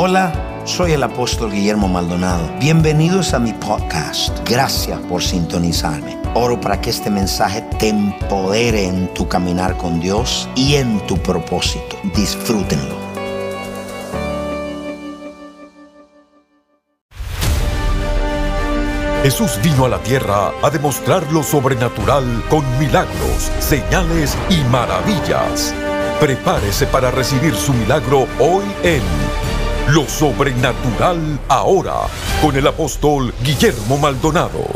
Hola, soy el apóstol Guillermo Maldonado. Bienvenidos a mi podcast. Gracias por sintonizarme. Oro para que este mensaje te empodere en tu caminar con Dios y en tu propósito. Disfrútenlo. Jesús vino a la tierra a demostrar lo sobrenatural con milagros, señales y maravillas. Prepárese para recibir su milagro hoy en lo sobrenatural ahora con el apóstol Guillermo Maldonado.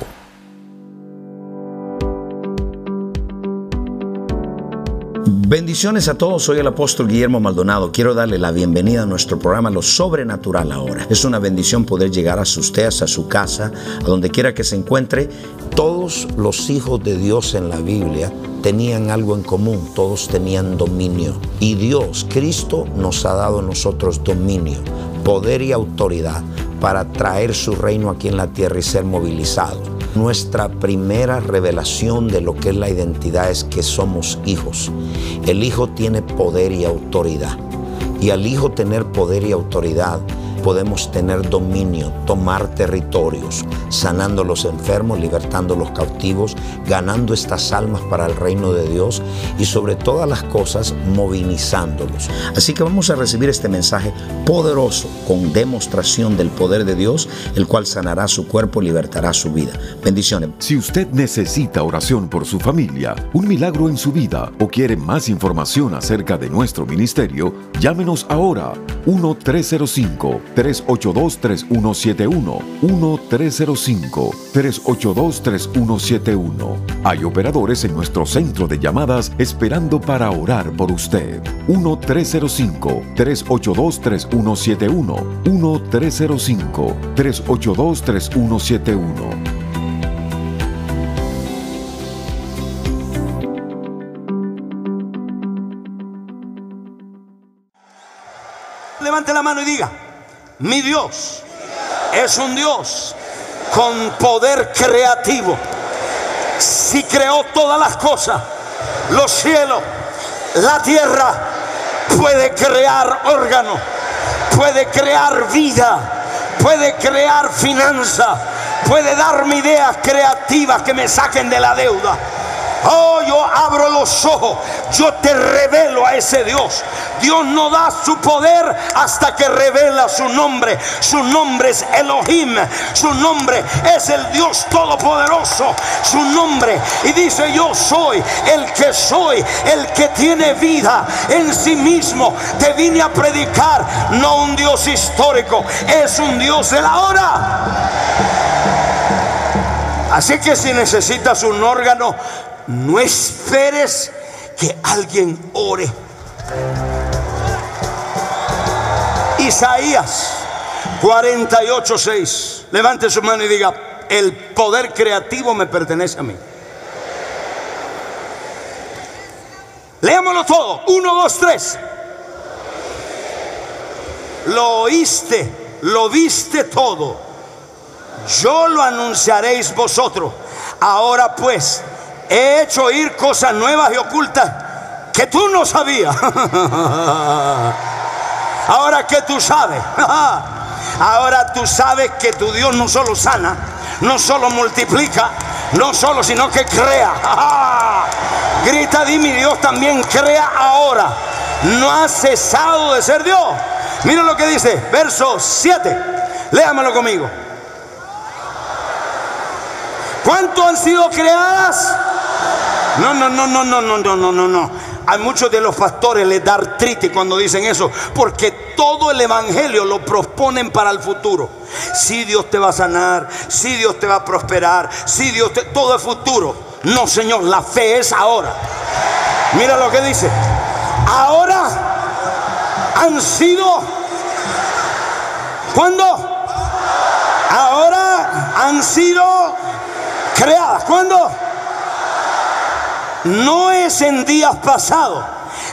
Bendiciones a todos, soy el apóstol Guillermo Maldonado. Quiero darle la bienvenida a nuestro programa Lo Sobrenatural ahora. Es una bendición poder llegar a sus teas, a su casa, a donde quiera que se encuentre. Todos los hijos de Dios en la Biblia tenían algo en común, todos tenían dominio. Y Dios, Cristo, nos ha dado a nosotros dominio, poder y autoridad para traer su reino aquí en la tierra y ser movilizado. Nuestra primera revelación de lo que es la identidad es que somos hijos. El hijo tiene poder y autoridad. Y al hijo tener poder y autoridad, podemos tener dominio, tomar territorios, sanando a los enfermos, libertando a los cautivos, ganando estas almas para el reino de Dios y sobre todas las cosas movilizándolos. Así que vamos a recibir este mensaje poderoso con demostración del poder de Dios, el cual sanará su cuerpo y libertará su vida. Bendiciones. Si usted necesita oración por su familia, un milagro en su vida o quiere más información acerca de nuestro ministerio, llámenos ahora 1 305 382-3171. 1-305-382-3171. Hay operadores en nuestro centro de llamadas esperando para orar por usted. 1-305-382-3171. 1-305-382-3171. Levante la mano y diga, mi Dios es un Dios con poder creativo. Si creó todas las cosas, los cielos, la tierra, puede crear órganos, puede crear vida, puede crear finanzas, puede darme ideas creativas que me saquen de la deuda Oh, yo abro los ojos, yo te revelo a ese Dios. Dios no da su poder hasta que revela su nombre. Su nombre es Elohim. Su nombre es el Dios Todopoderoso. Su nombre. Y dice, yo soy el que soy, el que tiene vida en sí mismo. Te vine a predicar, no un Dios histórico, es un Dios de la hora. Así que si necesitas un órgano, no esperes que alguien ore. Isaías 48:6. Levante su mano y diga, el poder creativo me pertenece a mí. Leámoslo todo. Uno, dos, tres. Lo oíste, lo viste todo. Yo lo anunciaréis vosotros. Ahora pues, he hecho oír cosas nuevas y ocultas que tú no sabías. Ahora que tú sabes. Ahora tú sabes que tu Dios no solo sana, no solo multiplica, no solo, sino que crea. Grita, di mi Dios también crea ahora. No ha cesado de ser Dios. Mira lo que dice, verso 7. Léamelo conmigo. ¿Cuánto han sido creadas? No, no, no, no, no, no, no, no, no, no. A muchos de los pastores les da artritis cuando dicen eso, porque todo el evangelio lo proponen para el futuro. Si Dios te va a sanar, si Dios te va a prosperar, si Dios te, todo es futuro. No, Señor, la fe es ahora. Mira lo que dice. Ahora han sido ¿Cuándo? Ahora han sido creadas. ¿Cuándo? No es en días pasados,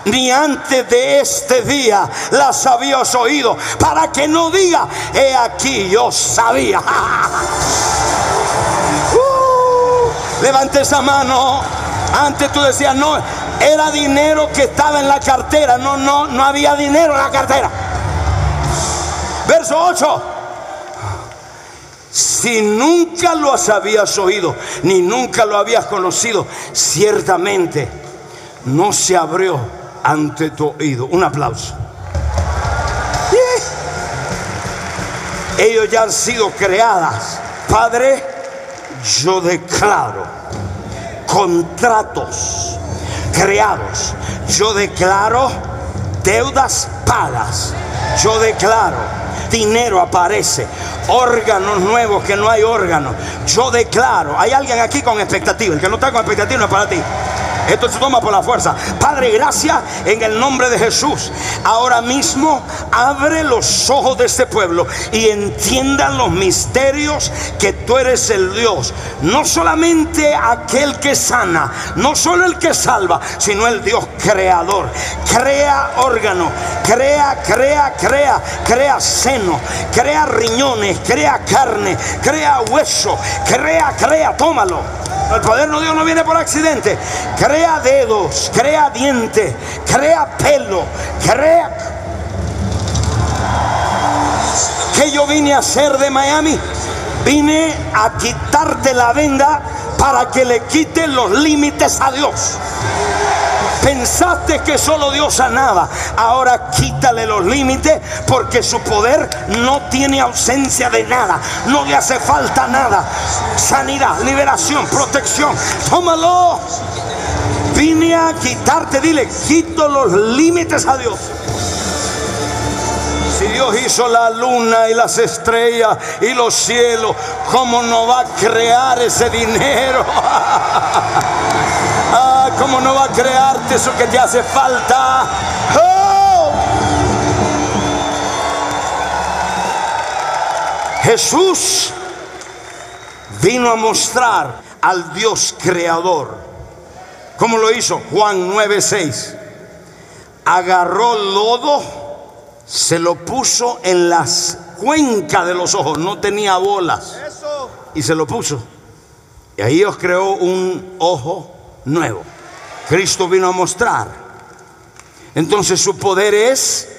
ni antes de este día las habías oído, para que no diga, he aquí yo sabía. uh, levante esa mano. Antes tú decías, no, era dinero que estaba en la cartera. No, no, no había dinero en la cartera. Verso 8. Si nunca lo habías oído, ni nunca lo habías conocido, ciertamente no se abrió ante tu oído. Un aplauso. Ellos ya han sido creadas. Padre, yo declaro contratos creados. Yo declaro deudas pagas. Yo declaro dinero aparece, órganos nuevos que no hay órganos. Yo declaro, hay alguien aquí con expectativa, el que no está con expectativa no es para ti. Esto se toma por la fuerza. Padre, gracias en el nombre de Jesús. Ahora mismo abre los ojos de este pueblo y entiendan los misterios que tú eres el Dios. No solamente aquel que sana, no solo el que salva, sino el Dios creador. Crea órgano, crea, crea, crea, crea seno, crea riñones, crea carne, crea hueso, crea, crea, tómalo. El poder de Dios no viene por accidente. Crea dedos, crea dientes, crea pelo, crea... ¿Qué yo vine a hacer de Miami? Vine a quitarte la venda para que le quite los límites a Dios. Pensaste que solo Dios sanaba. Ahora quítale los límites porque su poder no tiene ausencia de nada. No le hace falta nada. Sanidad, liberación, protección. Tómalo. Vine a quitarte, dile, quito los límites a Dios. Si Dios hizo la luna y las estrellas y los cielos, ¿cómo no va a crear ese dinero? ¿cómo no va a crearte eso que te hace falta? ¡Oh! Jesús vino a mostrar al Dios creador. ¿Cómo lo hizo? Juan 9:6. Agarró lodo se lo puso en las cuencas de los ojos, no tenía bolas. Y se lo puso. Y ahí os creó un ojo nuevo. Cristo vino a mostrar. Entonces su poder es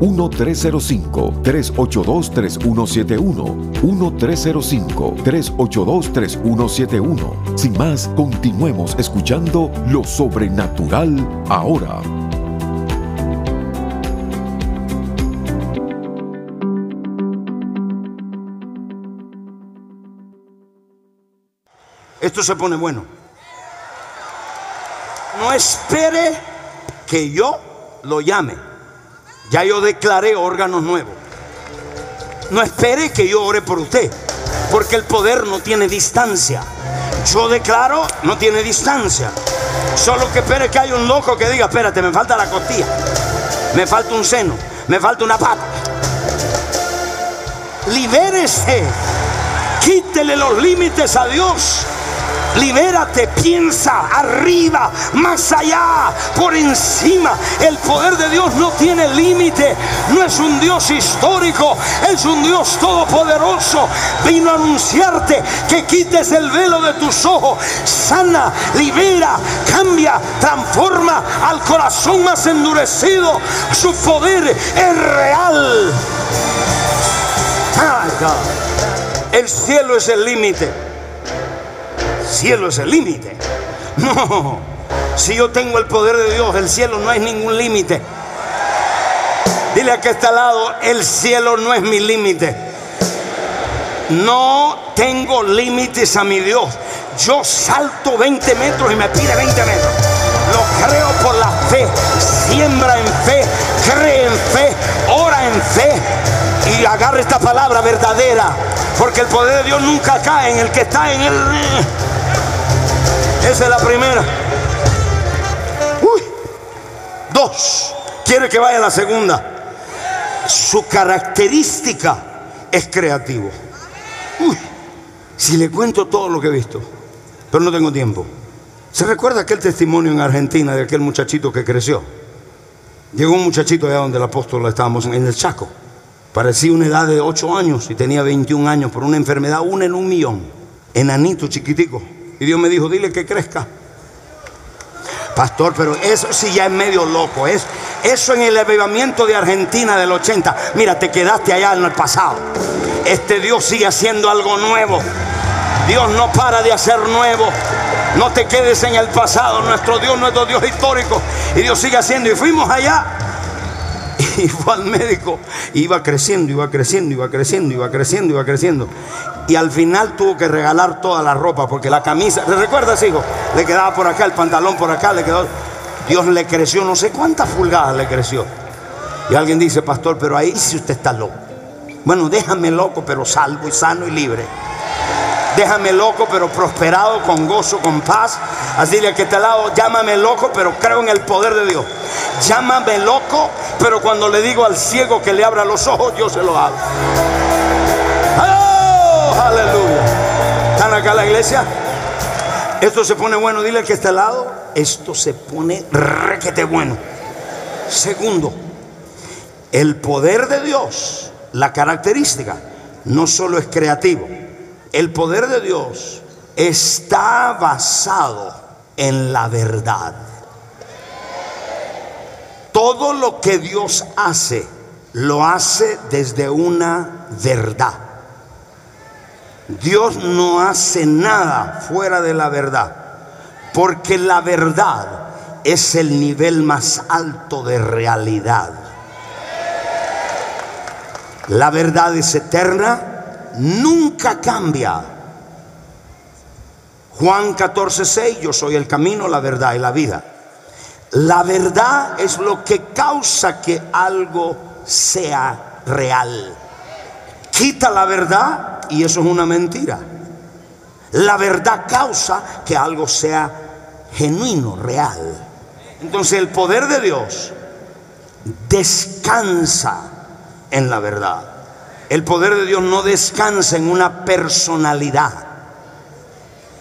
1-305-382-3171. 1-305-382-3171. Sin más, continuemos escuchando lo sobrenatural ahora. Esto se pone bueno. No espere que yo lo llame. Ya yo declaré órganos nuevos. No espere que yo ore por usted, porque el poder no tiene distancia. Yo declaro, no tiene distancia. Solo que espere que haya un loco que diga, espérate, me falta la costilla, me falta un seno, me falta una pata. Libérese, quítele los límites a Dios. Libérate, piensa arriba, más allá, por encima. El poder de Dios no tiene límite. No es un Dios histórico, es un Dios todopoderoso. Vino a anunciarte que quites el velo de tus ojos. Sana, libera, cambia, transforma al corazón más endurecido. Su poder es real. El cielo es el límite cielo es el límite. No, si yo tengo el poder de Dios, el cielo no es ningún límite. Dile a que está al lado, el cielo no es mi límite. No tengo límites a mi Dios. Yo salto 20 metros y me pide 20 metros. Lo creo por la fe. Siembra en fe, cree en fe, ora en fe. Y agarra esta palabra verdadera. Porque el poder de Dios nunca cae en el que está en él. Esa es la primera. Uy, Dos, quiere que vaya la segunda. Su característica es creativo. Uy, si le cuento todo lo que he visto, pero no tengo tiempo. ¿Se recuerda aquel testimonio en Argentina de aquel muchachito que creció? Llegó un muchachito allá donde el apóstol estábamos en el Chaco. Parecía una edad de 8 años y tenía 21 años por una enfermedad, una en un millón. Enanito, chiquitico. Y Dios me dijo, dile que crezca. Pastor, pero eso sí ya es medio loco. Es, eso en el avivamiento de Argentina del 80. Mira, te quedaste allá en el pasado. Este Dios sigue haciendo algo nuevo. Dios no para de hacer nuevo. No te quedes en el pasado. Nuestro Dios, nuestro Dios histórico. Y Dios sigue haciendo. Y fuimos allá. Y fue al médico. iba creciendo, iba creciendo, iba creciendo, iba creciendo, iba creciendo. Y al final tuvo que regalar toda la ropa. Porque la camisa, ¿te recuerdas, hijo? Le quedaba por acá, el pantalón por acá, le quedó. Dios le creció, no sé cuántas pulgadas le creció. Y alguien dice, pastor, pero ahí si usted está loco. Bueno, déjame loco, pero salvo y sano y libre. Déjame loco, pero prosperado, con gozo, con paz. Así que está al lado, llámame loco, pero creo en el poder de Dios. Llámame loco, pero cuando le digo al ciego que le abra los ojos, yo se lo hago. ¡Oh, aleluya! ¿Están acá la iglesia? Esto se pone bueno, dile que está al lado. Esto se pone requete bueno. Segundo, el poder de Dios, la característica, no solo es creativo el poder de Dios está basado en la verdad. Todo lo que Dios hace, lo hace desde una verdad. Dios no hace nada fuera de la verdad, porque la verdad es el nivel más alto de realidad. La verdad es eterna, nunca cambia. Juan 14, 6, yo soy el camino, la verdad y la vida. La verdad es lo que causa que algo sea real. Quita la verdad y eso es una mentira. La verdad causa que algo sea genuino, real. Entonces el poder de Dios descansa en la verdad. El poder de Dios no descansa en una personalidad.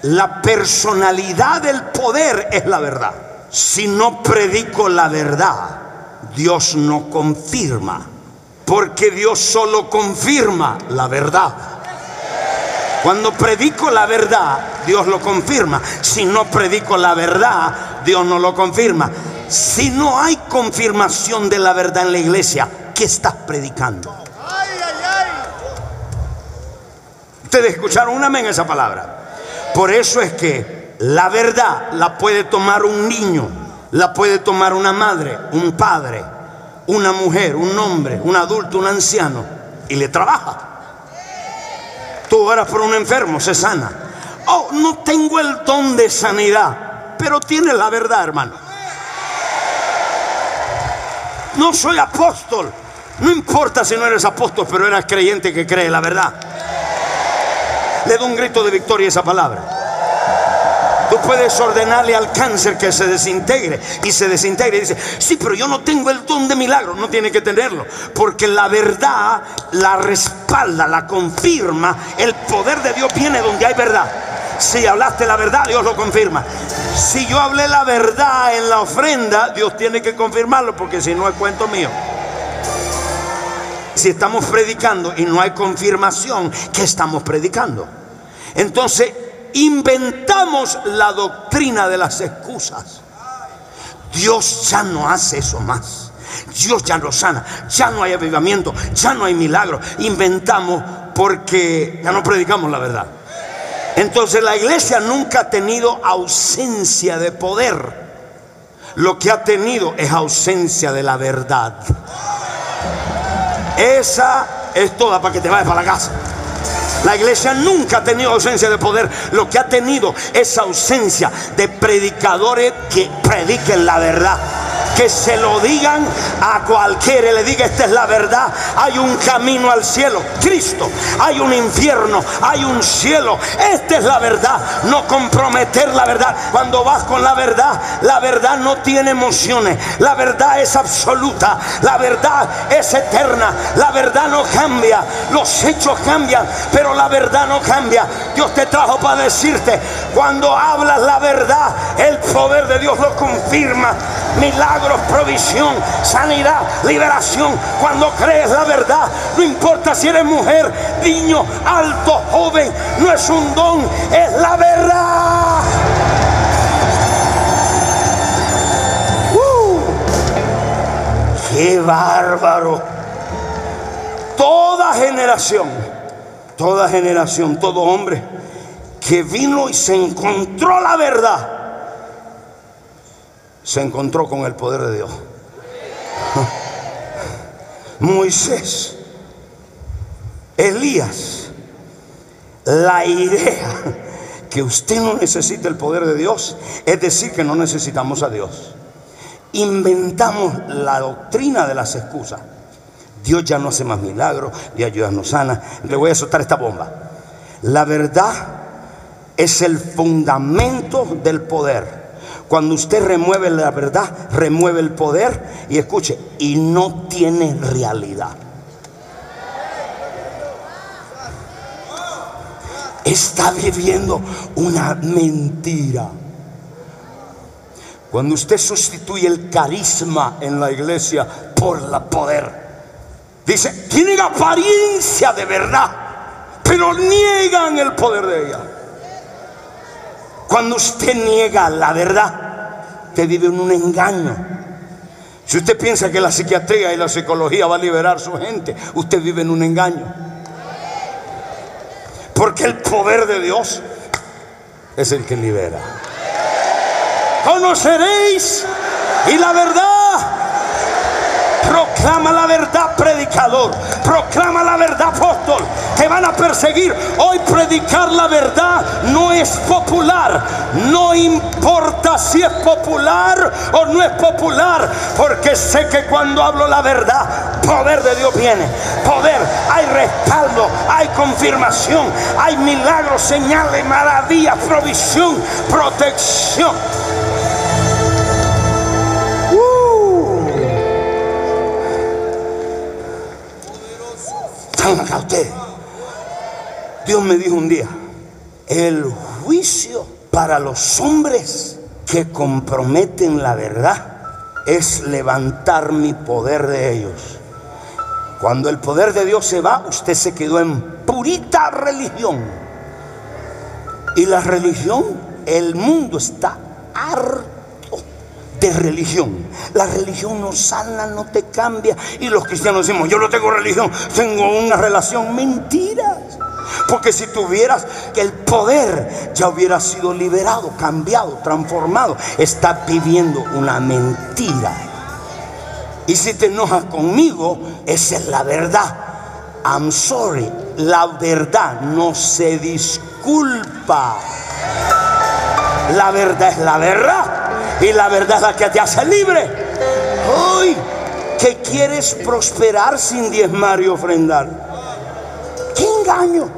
La personalidad del poder es la verdad. Si no predico la verdad, Dios no confirma. Porque Dios solo confirma la verdad. Cuando predico la verdad, Dios lo confirma. Si no predico la verdad, Dios no lo confirma. Si no hay confirmación de la verdad en la iglesia, ¿qué estás predicando? Ustedes escucharon un amén esa palabra. Por eso es que la verdad la puede tomar un niño, la puede tomar una madre, un padre, una mujer, un hombre, un adulto, un anciano y le trabaja. Tú oras por un enfermo, se sana. Oh, no tengo el don de sanidad, pero tiene la verdad, hermano. No soy apóstol. No importa si no eres apóstol, pero eres creyente que cree la verdad le da un grito de victoria a esa palabra. Tú puedes ordenarle al cáncer que se desintegre y se desintegre. Y dice, sí, pero yo no tengo el don de milagro. No tiene que tenerlo. Porque la verdad la respalda, la confirma. El poder de Dios viene donde hay verdad. Si hablaste la verdad, Dios lo confirma. Si yo hablé la verdad en la ofrenda, Dios tiene que confirmarlo porque si no es cuento mío. Si estamos predicando y no hay confirmación, ¿qué estamos predicando? Entonces, inventamos la doctrina de las excusas. Dios ya no hace eso más. Dios ya no sana, ya no hay avivamiento, ya no hay milagro. Inventamos porque ya no predicamos la verdad. Entonces la iglesia nunca ha tenido ausencia de poder. Lo que ha tenido es ausencia de la verdad. Esa es toda para que te vayas para la casa. La iglesia nunca ha tenido ausencia de poder. Lo que ha tenido es ausencia de predicadores que prediquen la verdad. Que se lo digan a cualquiera. Le diga, esta es la verdad. Hay un camino al cielo, Cristo. Hay un infierno, hay un cielo. Esta es la verdad. No comprometer la verdad. Cuando vas con la verdad, la verdad no tiene emociones. La verdad es absoluta. La verdad es eterna. La verdad no cambia. Los hechos cambian, pero la verdad no cambia. Dios te trajo para decirte, cuando hablas la verdad, el poder de Dios lo confirma. Milagros, provisión, sanidad, liberación. Cuando crees la verdad, no importa si eres mujer, niño, alto, joven, no es un don, es la verdad. ¡Uh! ¡Qué bárbaro! Toda generación, toda generación, todo hombre que vino y se encontró la verdad, se encontró con el poder de Dios. Moisés, Elías, la idea que usted no necesita el poder de Dios es decir que no necesitamos a Dios. Inventamos la doctrina de las excusas. Dios ya no hace más milagros, Dios ya no sana. Le voy a soltar esta bomba. La verdad es el fundamento del poder. Cuando usted remueve la verdad, remueve el poder y escuche, y no tiene realidad. Está viviendo una mentira. Cuando usted sustituye el carisma en la iglesia por la poder, dice, tienen apariencia de verdad, pero niegan el poder de ella. Cuando usted niega la verdad, usted vive en un engaño. Si usted piensa que la psiquiatría y la psicología va a liberar a su gente, usted vive en un engaño. Porque el poder de Dios es el que libera. Conoceréis y la verdad Proclama la verdad, predicador. Proclama la verdad, apóstol. Te van a perseguir. Hoy predicar la verdad no es popular. No importa si es popular o no es popular. Porque sé que cuando hablo la verdad, poder de Dios viene. Poder, hay respaldo, hay confirmación, hay milagros, señales, maravillas, provisión, protección. Acá ustedes. Dios me dijo un día, el juicio para los hombres que comprometen la verdad es levantar mi poder de ellos. Cuando el poder de Dios se va, usted se quedó en purita religión. Y la religión, el mundo está harto de religión. La religión no sana, no te cambia. Y los cristianos decimos, yo no tengo religión, tengo una relación. Mentiras. Porque si tuvieras que el poder ya hubiera sido liberado, cambiado, transformado, está viviendo una mentira. Y si te enojas conmigo, esa es la verdad. I'm sorry, la verdad no se disculpa. La verdad es la verdad. Y la verdad es la que te hace libre. Hoy, que quieres prosperar sin diezmar y ofrendar. ¿Qué engaño?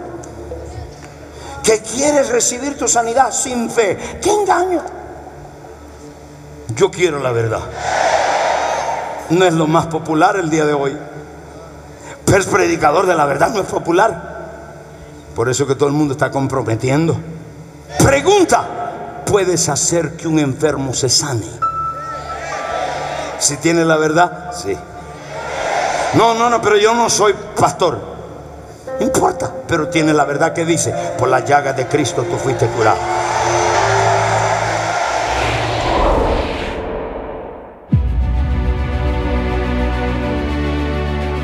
Que quieres recibir tu sanidad sin fe. ¿Qué engaño? Yo quiero la verdad. No es lo más popular el día de hoy. Pero el predicador de la verdad no es popular. Por eso que todo el mundo está comprometiendo. Pregunta puedes hacer que un enfermo se sane. Si tiene la verdad, sí. No, no, no, pero yo no soy pastor. Importa, pero tiene la verdad que dice, por la llaga de Cristo tú fuiste curado.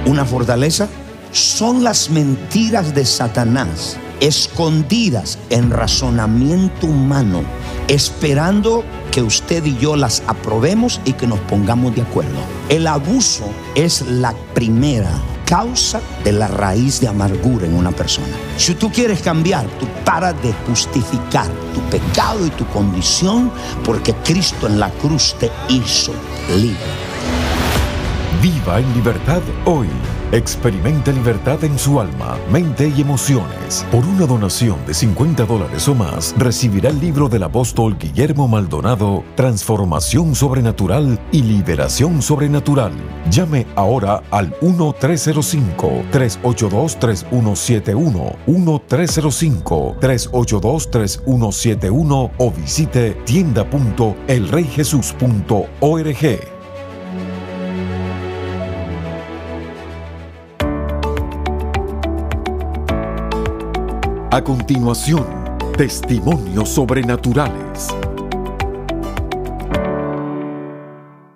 Una fortaleza son las mentiras de Satanás escondidas en razonamiento humano esperando que usted y yo las aprobemos y que nos pongamos de acuerdo. El abuso es la primera causa de la raíz de amargura en una persona. Si tú quieres cambiar, tú para de justificar tu pecado y tu condición porque Cristo en la cruz te hizo libre. Viva en libertad hoy. Experimente libertad en su alma, mente y emociones. Por una donación de 50 dólares o más, recibirá el libro del apóstol Guillermo Maldonado, Transformación Sobrenatural y Liberación Sobrenatural. Llame ahora al 1-305-382-3171, 1-305-382-3171 o visite tienda.elreyjesus.org. A continuación, testimonios sobrenaturales.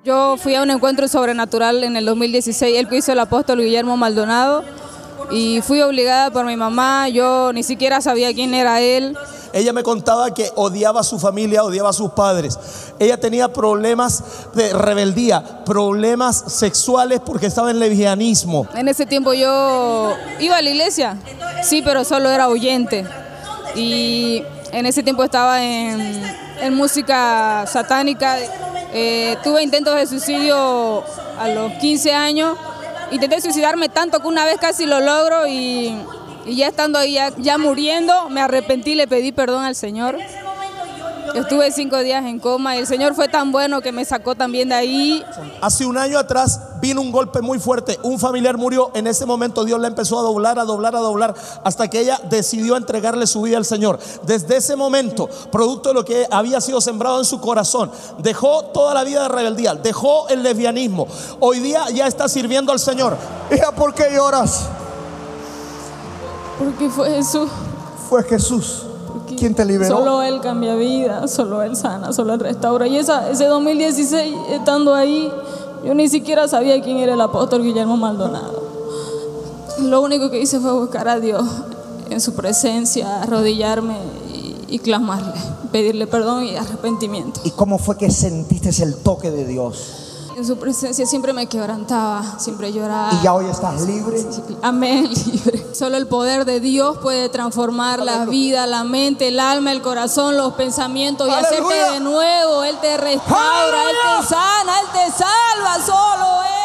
Yo fui a un encuentro sobrenatural en el 2016, el que hizo el apóstol Guillermo Maldonado, y fui obligada por mi mamá, yo ni siquiera sabía quién era él. Ella me contaba que odiaba a su familia, odiaba a sus padres. Ella tenía problemas de rebeldía, problemas sexuales porque estaba en lesbianismo. En ese tiempo yo iba a la iglesia, sí, pero solo era oyente. Y en ese tiempo estaba en, música satánica. Eh, tuve intentos de suicidio a los 15 años. Intenté suicidarme tanto que una vez casi lo logro y ya estando ahí, ya, muriendo, me arrepentí, le pedí perdón al Señor. Estuve cinco días en coma y el Señor fue tan bueno que me sacó también de ahí. Hace un año atrás vino un golpe muy fuerte. Un familiar murió. En ese momento Dios la empezó a doblar, a doblar, a doblar, hasta que ella decidió entregarle su vida al Señor. Desde ese momento, producto de lo que había sido sembrado en su corazón, dejó toda la vida de rebeldía, dejó el lesbianismo. Hoy día ya está sirviendo al Señor. Hija, ¿por qué lloras? Porque fue Jesús. Fue Jesús. Quien te liberó? Solo Él cambia vida, solo Él sana, solo Él restaura. Y esa, ese 2016, estando ahí, yo ni siquiera sabía quién era el apóstol Guillermo Maldonado. Lo único que hice fue buscar a Dios en su presencia, arrodillarme y, y clamarle, pedirle perdón y arrepentimiento. ¿Y cómo fue que sentiste el toque de Dios? En su presencia siempre me quebrantaba, siempre lloraba. ¿Y ya hoy estás libre? Amén, libre. Solo el poder de Dios puede transformar la vida, la mente, el alma, el corazón, los pensamientos y hacerte de nuevo. Él te restaura, Él te sana, Él te salva, solo Él.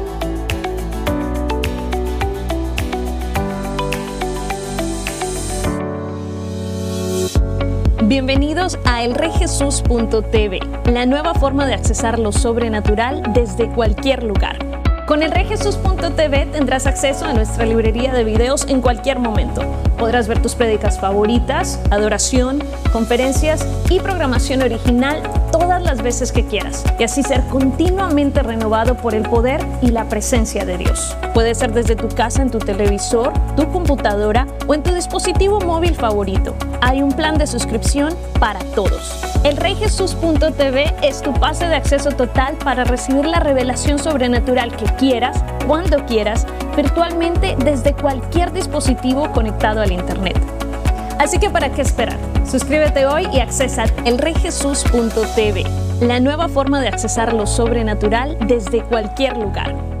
Bienvenidos a elreyjesus.tv, la nueva forma de accesar lo sobrenatural desde cualquier lugar. Con elreyjesus.tv tendrás acceso a nuestra librería de videos en cualquier momento. Podrás ver tus prédicas favoritas, adoración, conferencias y programación original todas las veces que quieras y así ser continuamente renovado por el poder y la presencia de Dios. Puede ser desde tu casa, en tu televisor, tu computadora o en tu dispositivo móvil favorito. Hay un plan de suscripción para todos. El es tu pase de acceso total para recibir la revelación sobrenatural que quieras, cuando quieras, virtualmente desde cualquier dispositivo conectado al Internet. Así que ¿para qué esperar? Suscríbete hoy y accesa elreyjesus.tv, la nueva forma de accesar lo sobrenatural desde cualquier lugar.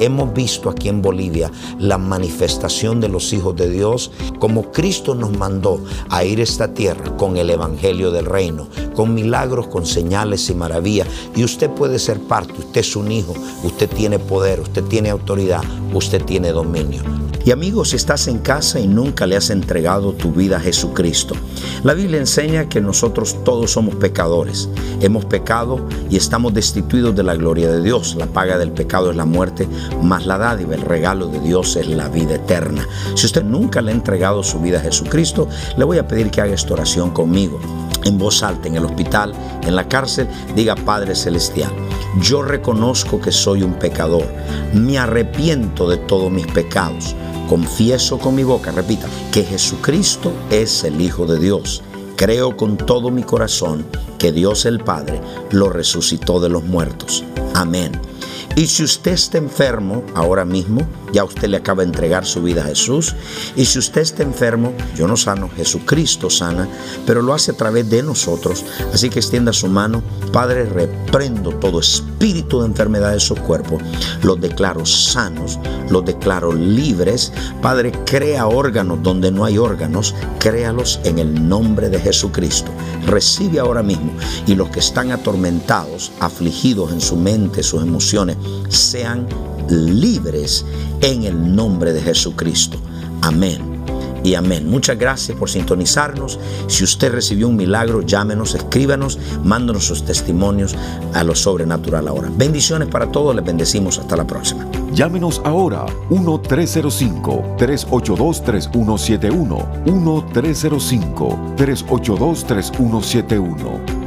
Hemos visto aquí en Bolivia la manifestación de los hijos de Dios como Cristo nos mandó a ir a esta tierra con el Evangelio del Reino, con milagros, con señales y maravillas. Y usted puede ser parte, usted es un hijo, usted tiene poder, usted tiene autoridad, usted tiene dominio. Y amigos, si estás en casa y nunca le has entregado tu vida a Jesucristo, la Biblia enseña que nosotros todos somos pecadores. Hemos pecado y estamos destituidos de la gloria de Dios. La paga del pecado es la muerte, más la dádiva, el regalo de Dios es la vida eterna. Si usted nunca le ha entregado su vida a Jesucristo, le voy a pedir que haga esta oración conmigo. En voz alta, en el hospital, en la cárcel, diga Padre Celestial, yo reconozco que soy un pecador, me arrepiento de todos mis pecados confieso con mi boca, repita, que Jesucristo es el Hijo de Dios. Creo con todo mi corazón que Dios el Padre lo resucitó de los muertos. Amén. Y si usted está enfermo ahora mismo, ya usted le acaba de entregar su vida a Jesús. Y si usted está enfermo, yo no sano, Jesucristo sana, pero lo hace a través de nosotros. Así que extienda su mano. Padre, reprendo todo espíritu de enfermedad de su cuerpo. Los declaro sanos, los declaro libres. Padre, crea órganos donde no hay órganos. Créalos en el nombre de Jesucristo. Recibe ahora mismo. Y los que están atormentados, afligidos en su mente, sus emociones, sean libres en el nombre de Jesucristo. Amén y amén. Muchas gracias por sintonizarnos. Si usted recibió un milagro, llámenos, escríbanos, mándanos sus testimonios a lo sobrenatural ahora. Bendiciones para todos, les bendecimos. Hasta la próxima. Llámenos ahora 1-305-382-3171. 1-305-382-3171.